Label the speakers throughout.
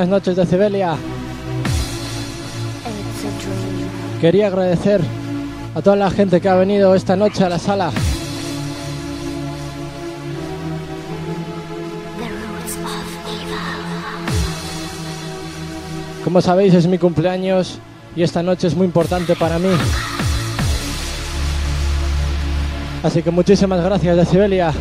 Speaker 1: Buenas noches de Cibelia. Quería agradecer a toda la gente que ha venido esta noche a la sala. Como sabéis es mi cumpleaños y esta noche es muy importante para mí. Así que muchísimas gracias de Cibelia.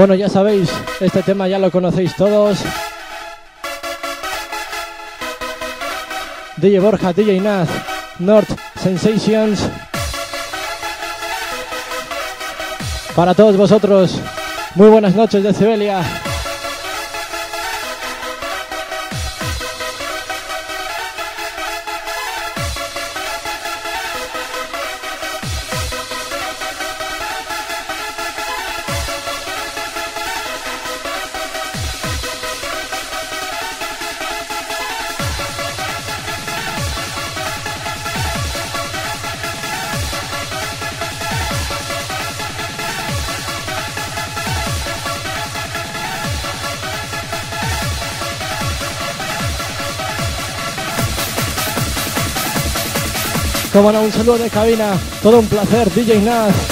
Speaker 1: Bueno, ya sabéis, este tema ya lo conocéis todos. DJ Borja, DJ Naz, North Sensations. Para todos vosotros, muy buenas noches de Cibelia. Como un saludo de cabina. Todo un placer, DJ Naz.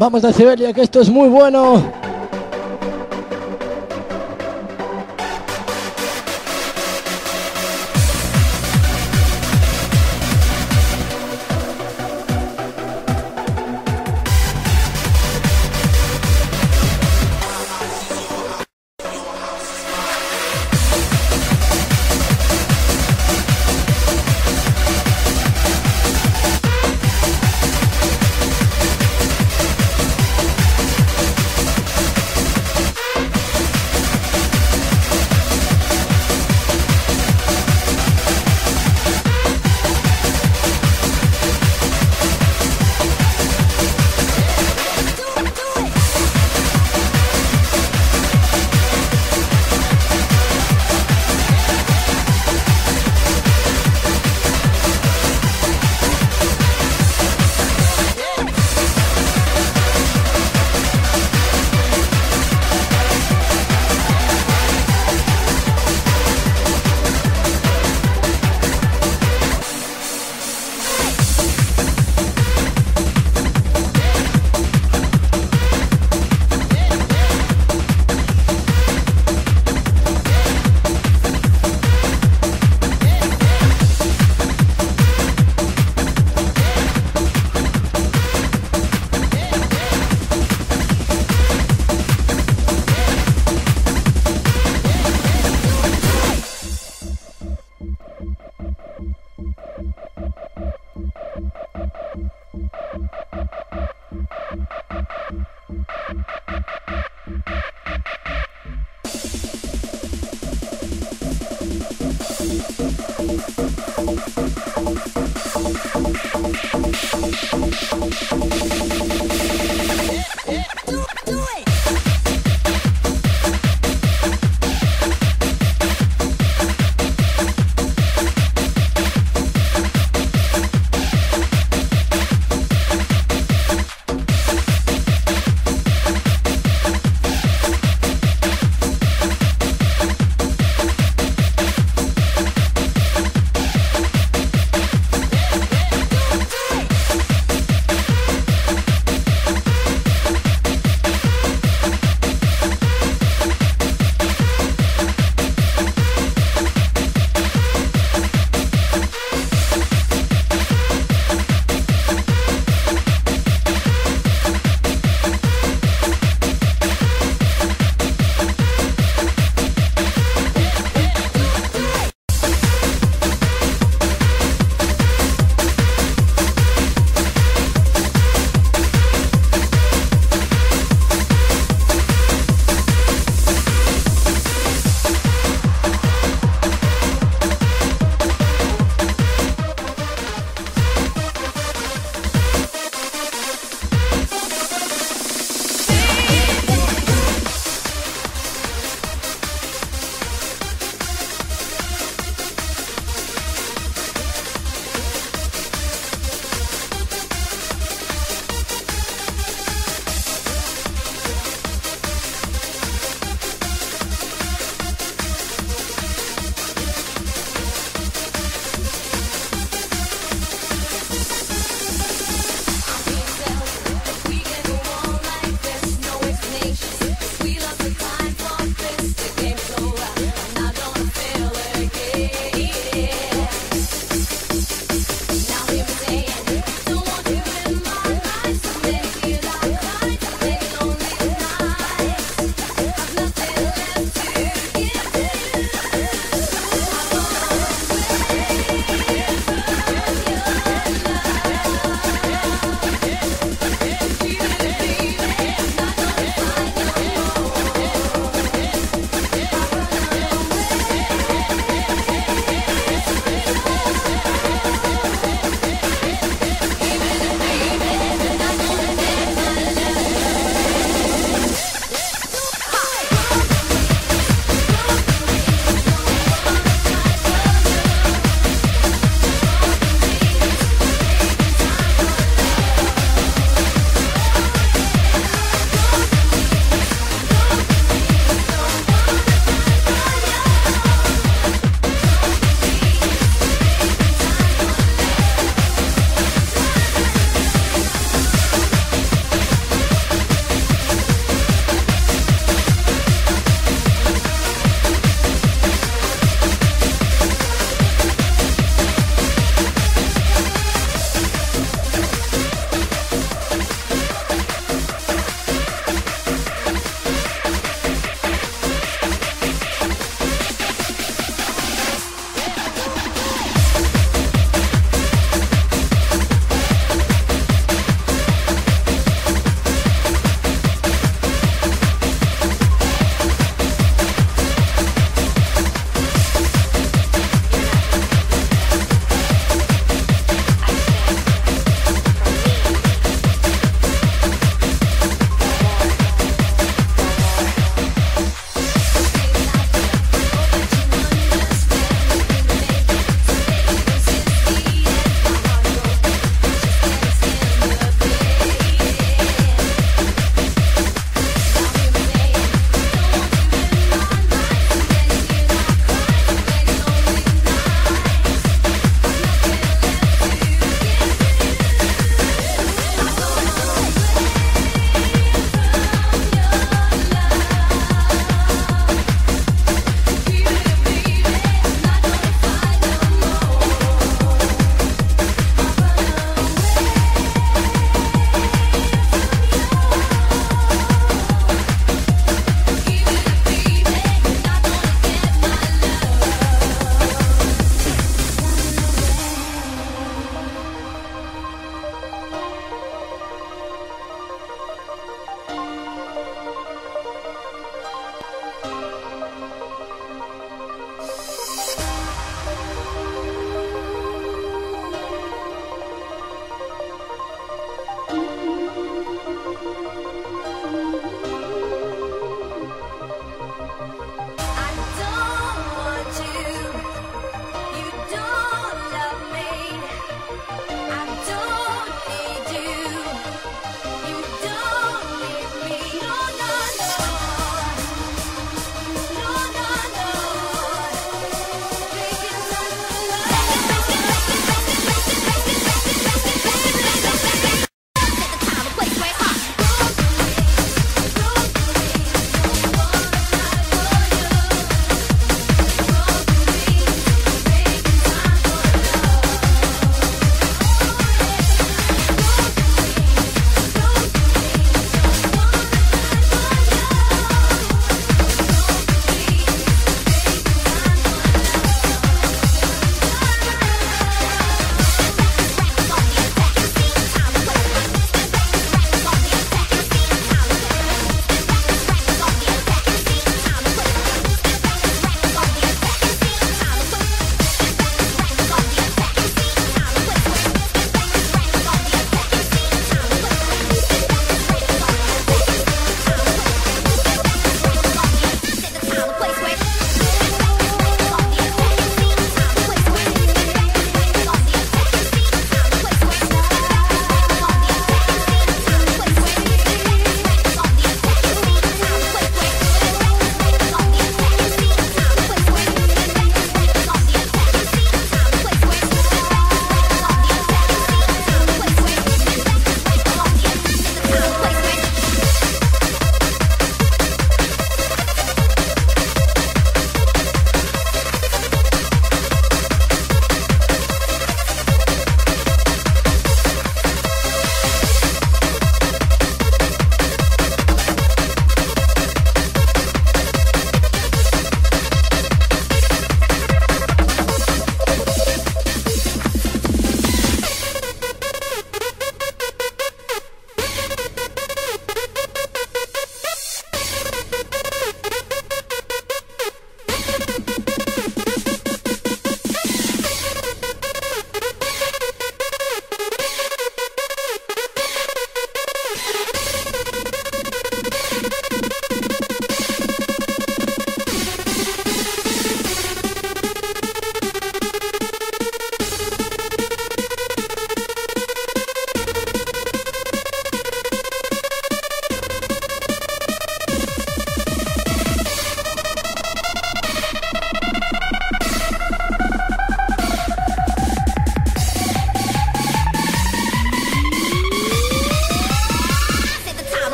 Speaker 1: Vamos de Siberia, que esto es muy bueno.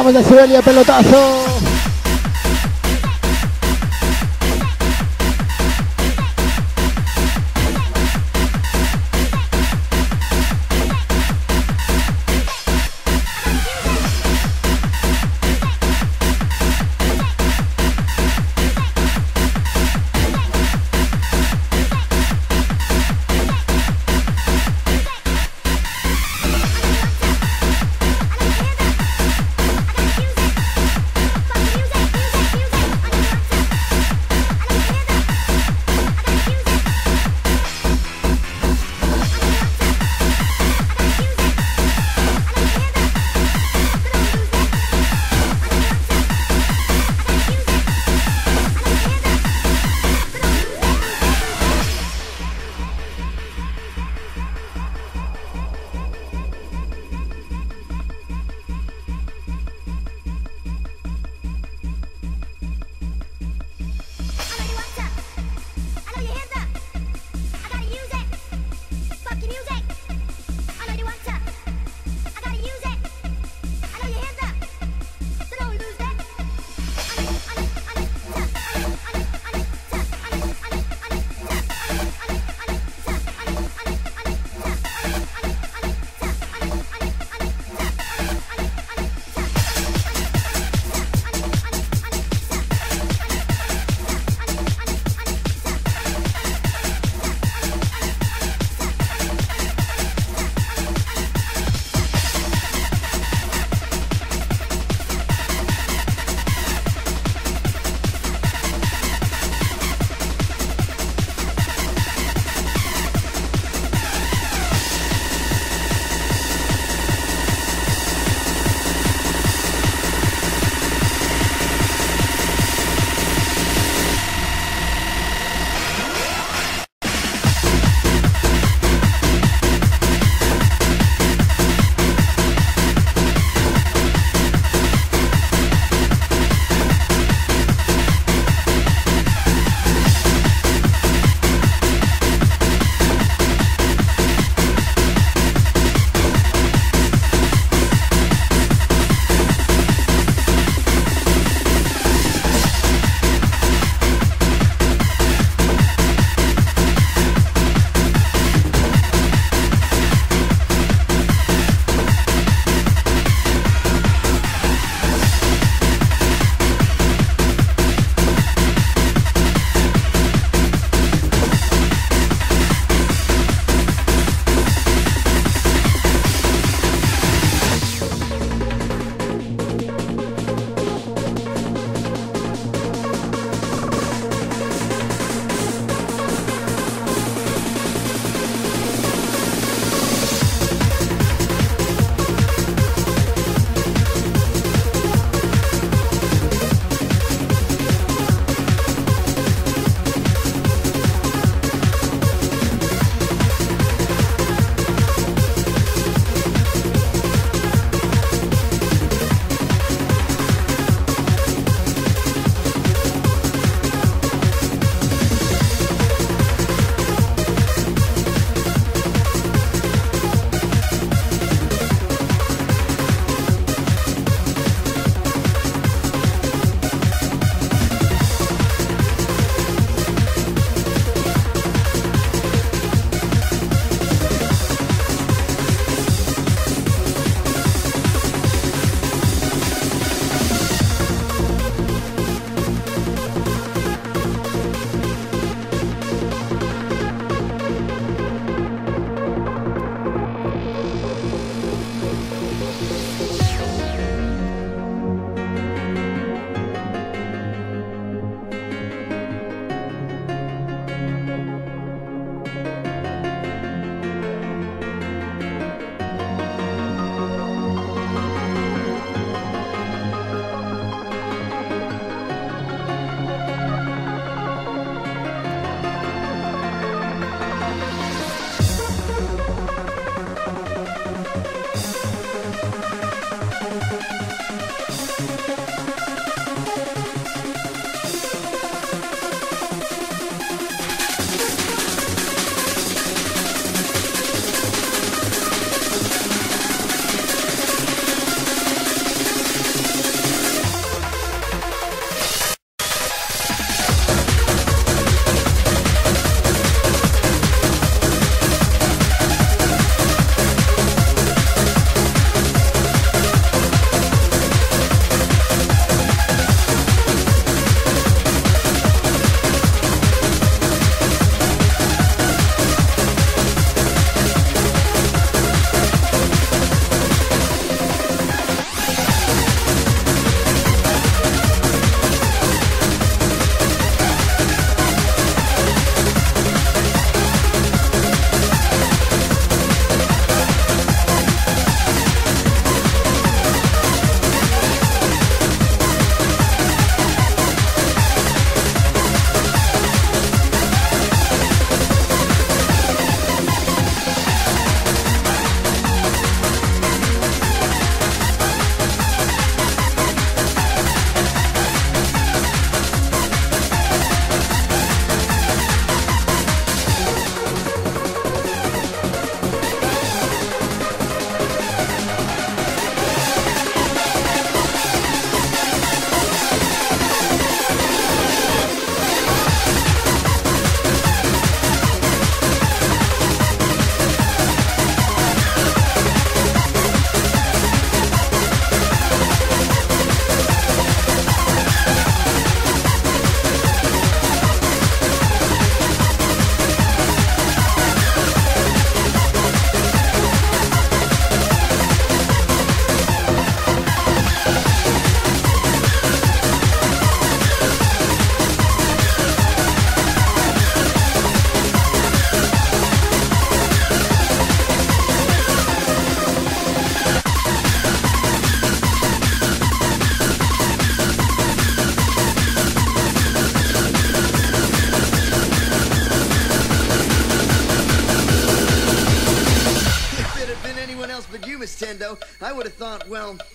Speaker 1: Vamos de Siberia, pelotazo.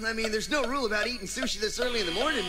Speaker 2: I mean, there's no rule about eating sushi this early in the morning.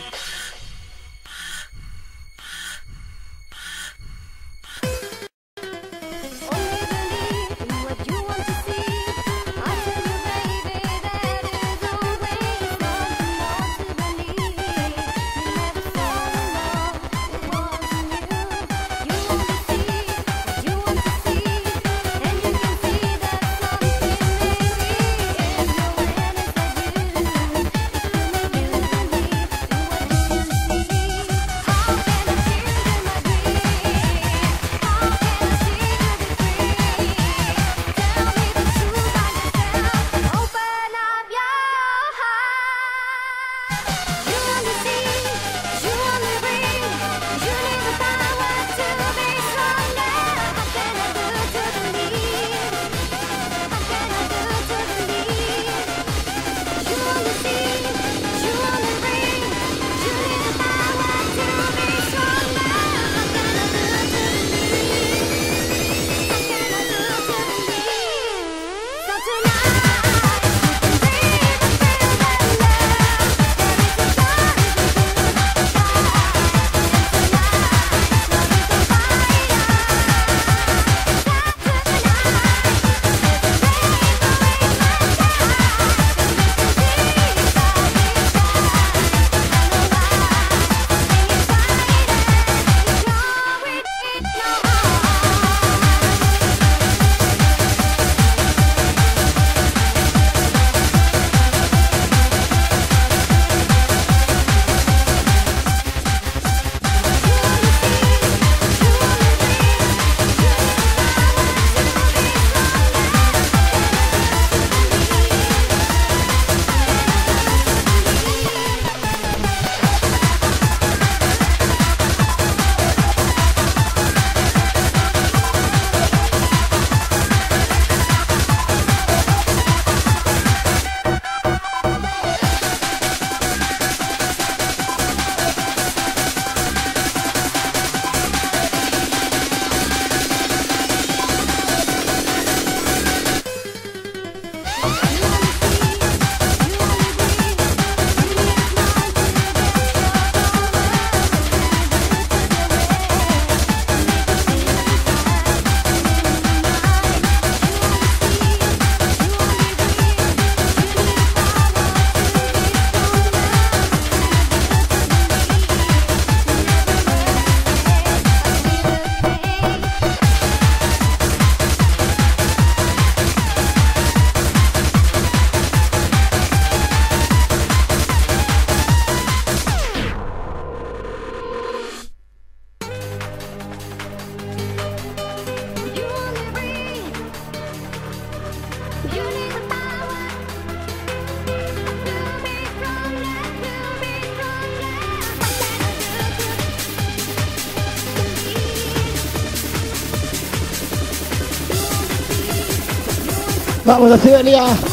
Speaker 3: Vamos, Cibelia.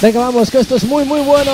Speaker 3: Venga, vamos, que esto es muy, muy bueno.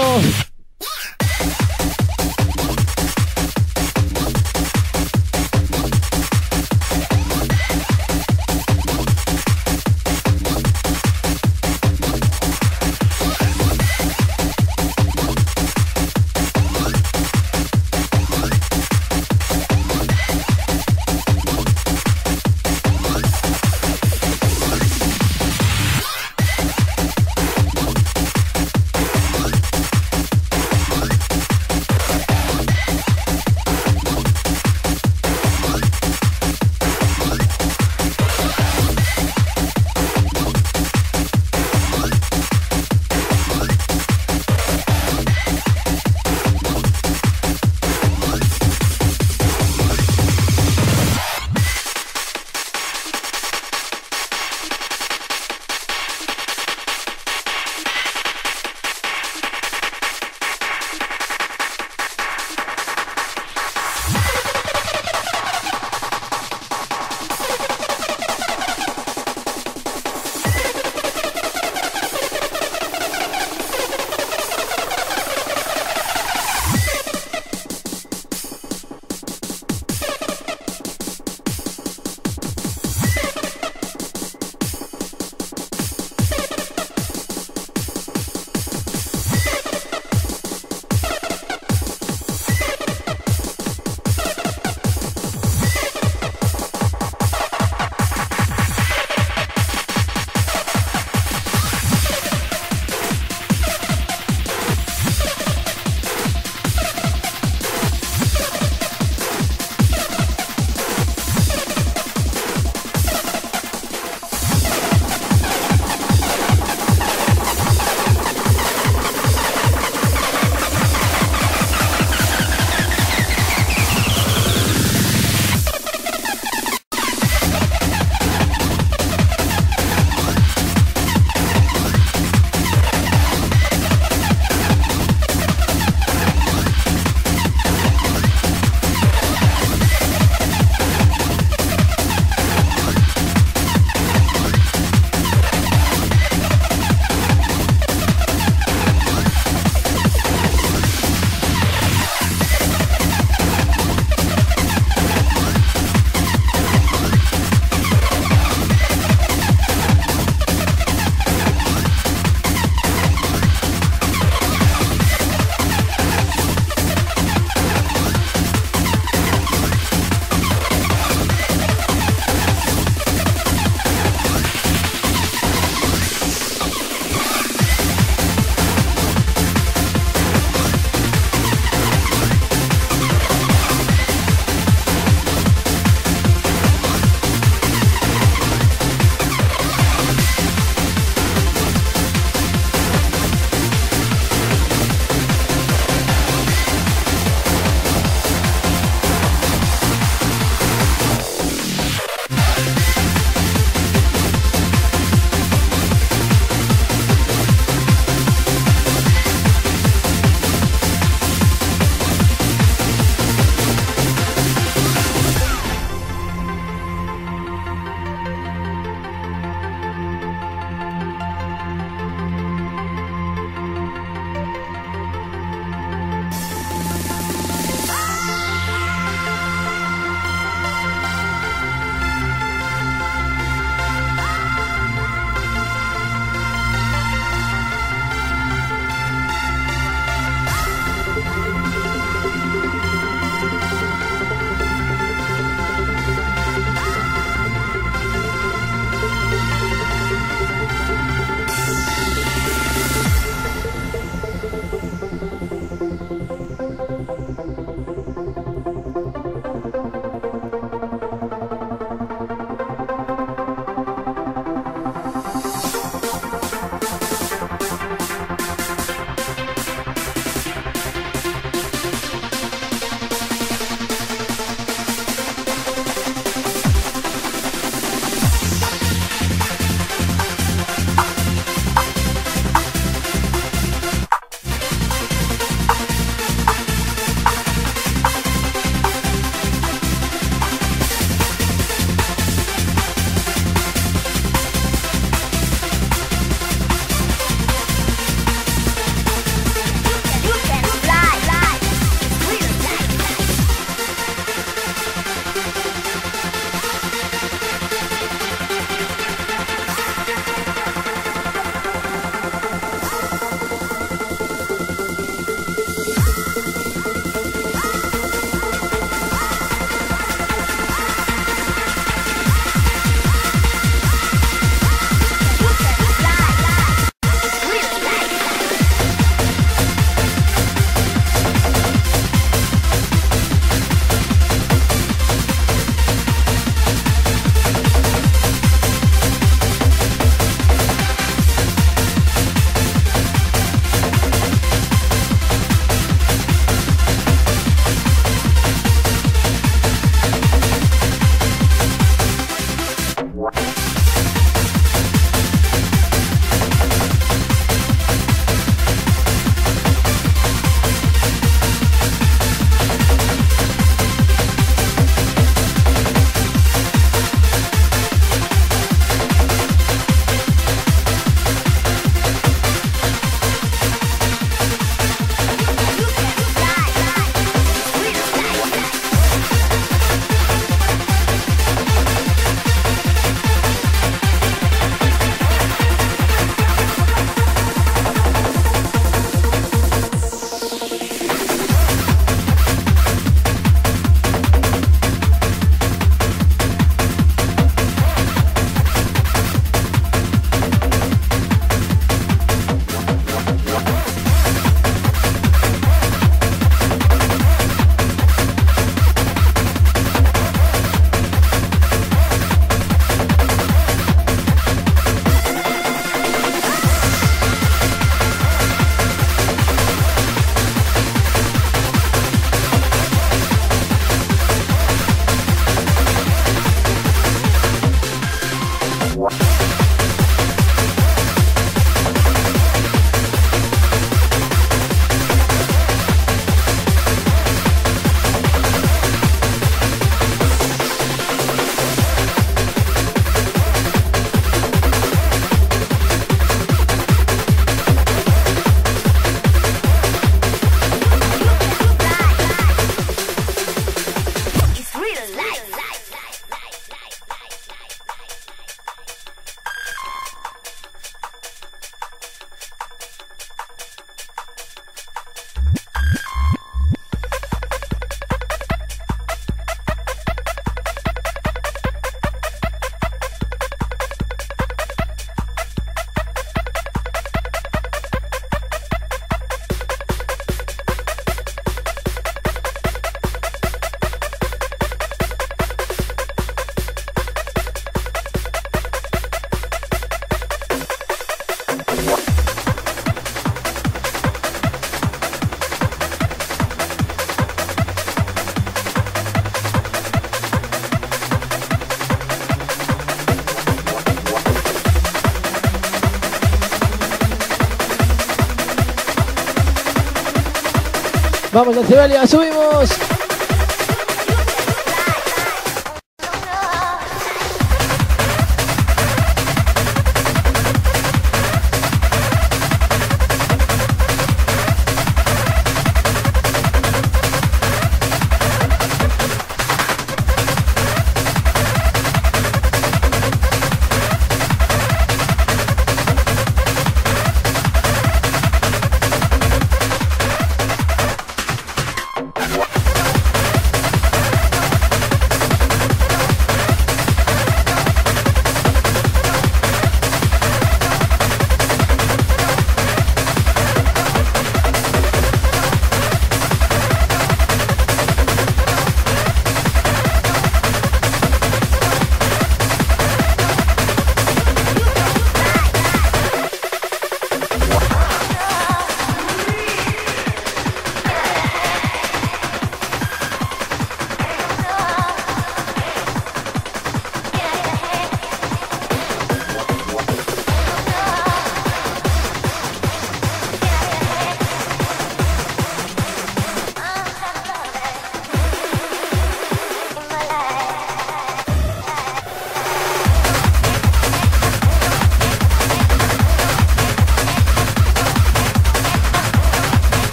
Speaker 3: Vamos, Decibelia, subimos.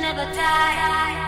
Speaker 4: never die.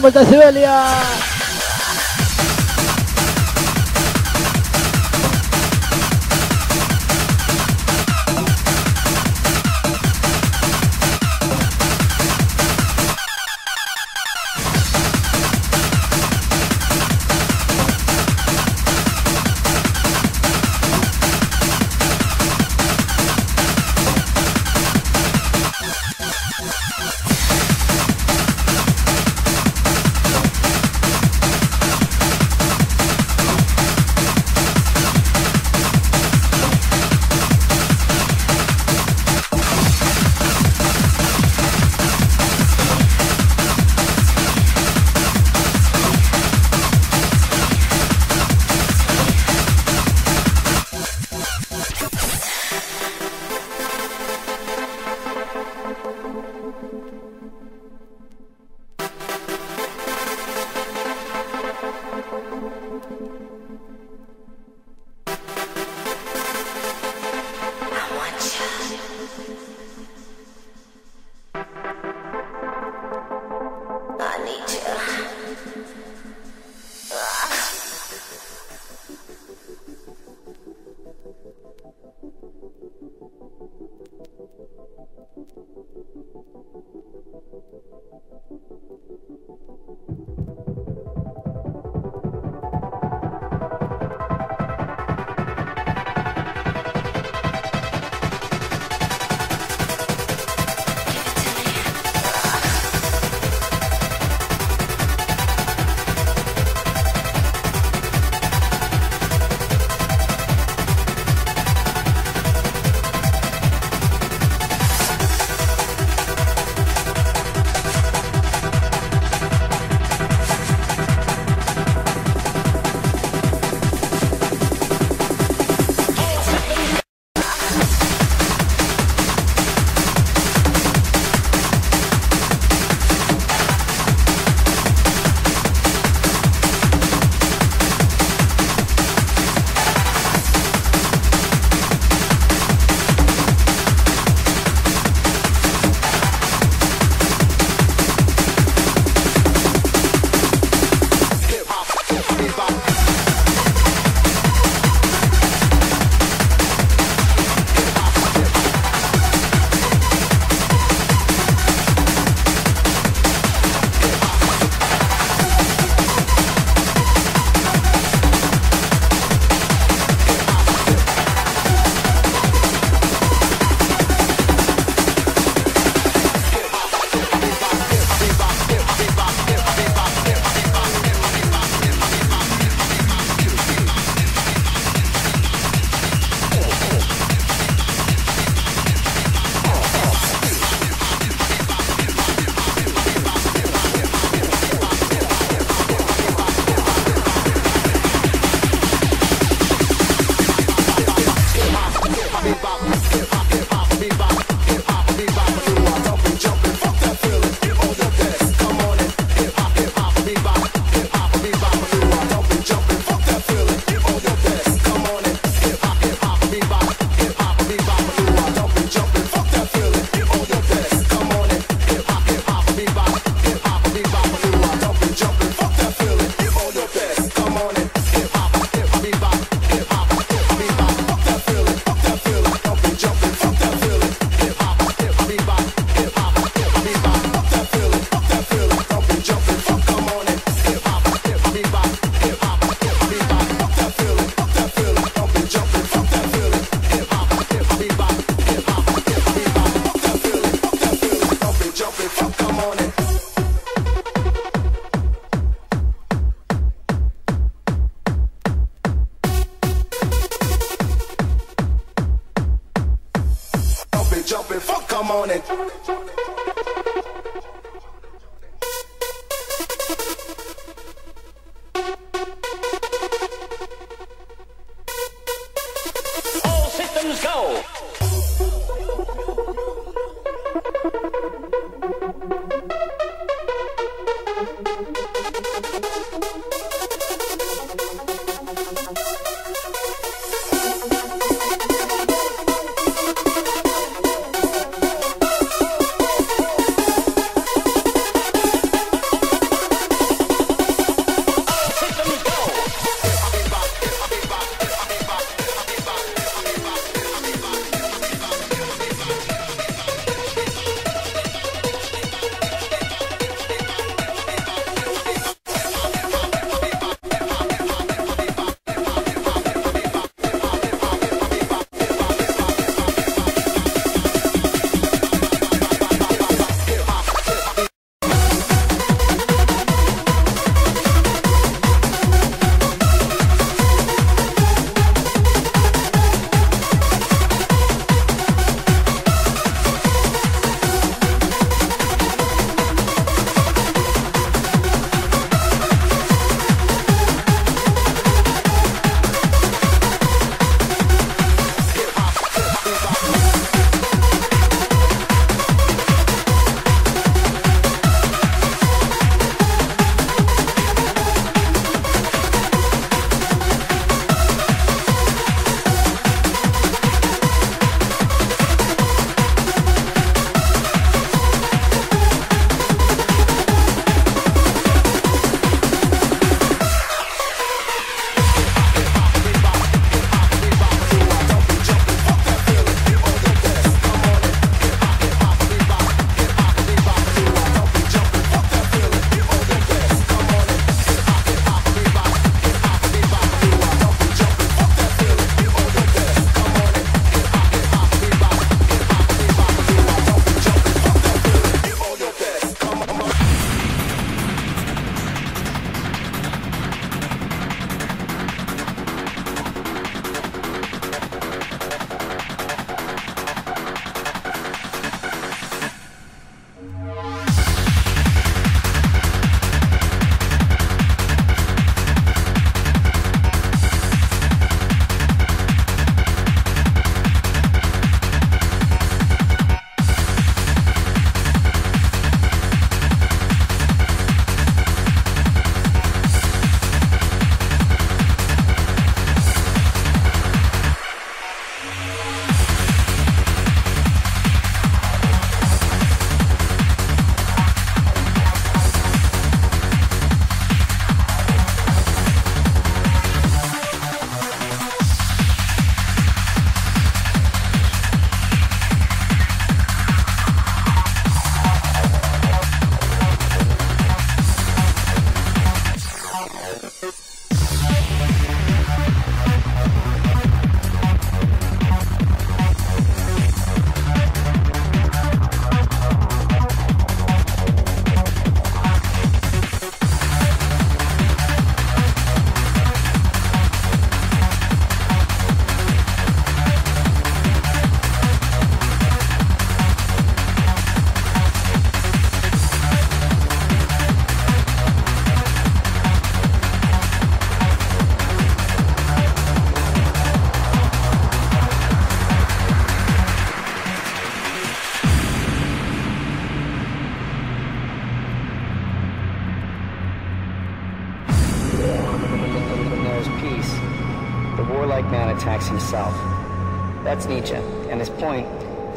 Speaker 4: ¡Vamos, Decibelia!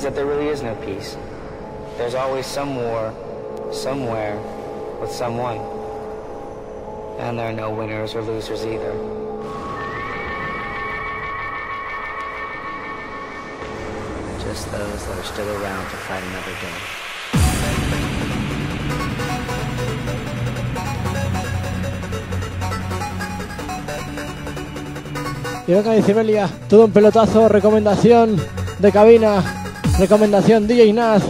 Speaker 4: That there really is no peace. There's always some war, somewhere, with someone. And there are no winners or losers either. Just those that are still around to fight another day.
Speaker 1: Y venga, Cibelia, todo un pelotazo, recomendación de cabina, recomendación DJ Naz.